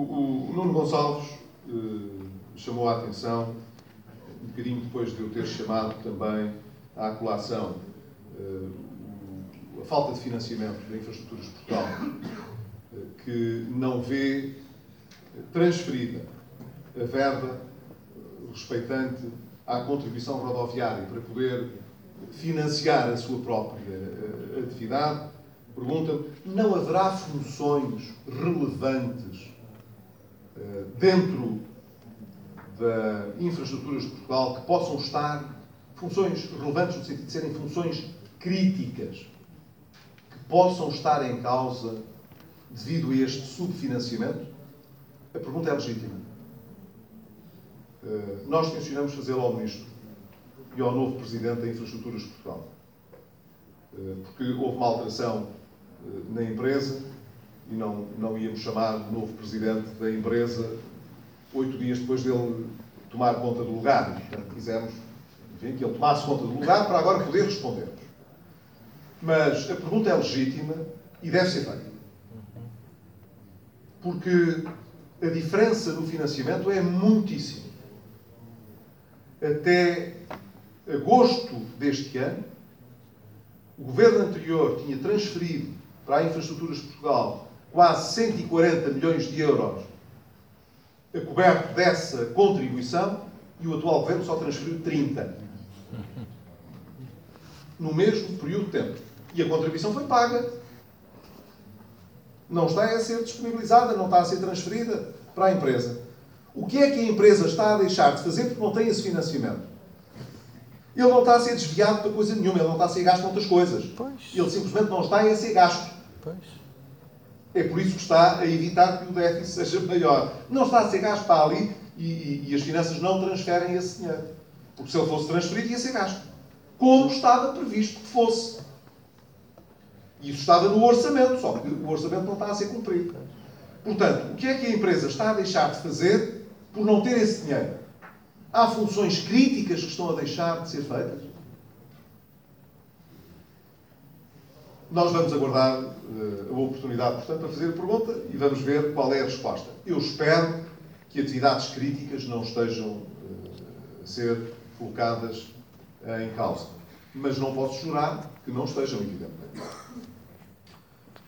o, o Nuno Gonçalves eh, chamou a atenção, um bocadinho depois de eu ter chamado também à colação eh, a falta de financiamento da Infraestruturas de Portugal, eh, que não vê transferida a verba respeitante à contribuição rodoviária para poder financiar a sua própria atividade, pergunta não haverá funções relevantes dentro da infraestruturas de Portugal que possam estar, funções relevantes no sentido de serem funções críticas, que possam estar em causa devido a este subfinanciamento? A pergunta é legítima. Uh, nós tencionamos fazê-lo ao Ministro e ao novo Presidente da Infraestruturas de Portugal. Uh, porque houve uma alteração na empresa e não, não íamos chamar o novo Presidente da empresa oito dias depois dele tomar conta do lugar. Portanto, quisemos enfim, que ele tomasse conta do lugar para agora poder responder-nos. Mas a pergunta é legítima e deve ser feita. Porque a diferença no financiamento é muitíssima. Até agosto deste ano, o governo anterior tinha transferido para a Infraestruturas de Portugal quase 140 milhões de euros a coberto dessa contribuição e o atual governo só transferiu 30. No mesmo período de tempo. E a contribuição foi paga. Não está a ser disponibilizada, não está a ser transferida para a empresa. O que é que a empresa está a deixar de fazer porque não tem esse financiamento? Ele não está a ser desviado para coisa nenhuma, ele não está a ser gasto em outras coisas. Pois. Ele simplesmente não está a ser gasto. Pois. É por isso que está a evitar que o déficit seja maior. Não está a ser gasto, está ali e, e, e as finanças não transferem esse dinheiro. Porque se ele fosse transferido, ia ser gasto. Como estava previsto que fosse. Isso estava no orçamento, só que o orçamento não está a ser cumprido. Portanto, o que é que a empresa está a deixar de fazer por não ter esse dinheiro? Há funções críticas que estão a deixar de ser feitas? Nós vamos aguardar uh, a oportunidade, portanto, para fazer a pergunta e vamos ver qual é a resposta. Eu espero que atividades críticas não estejam uh, a ser colocadas em causa. Mas não posso jurar que não estejam, evidentemente.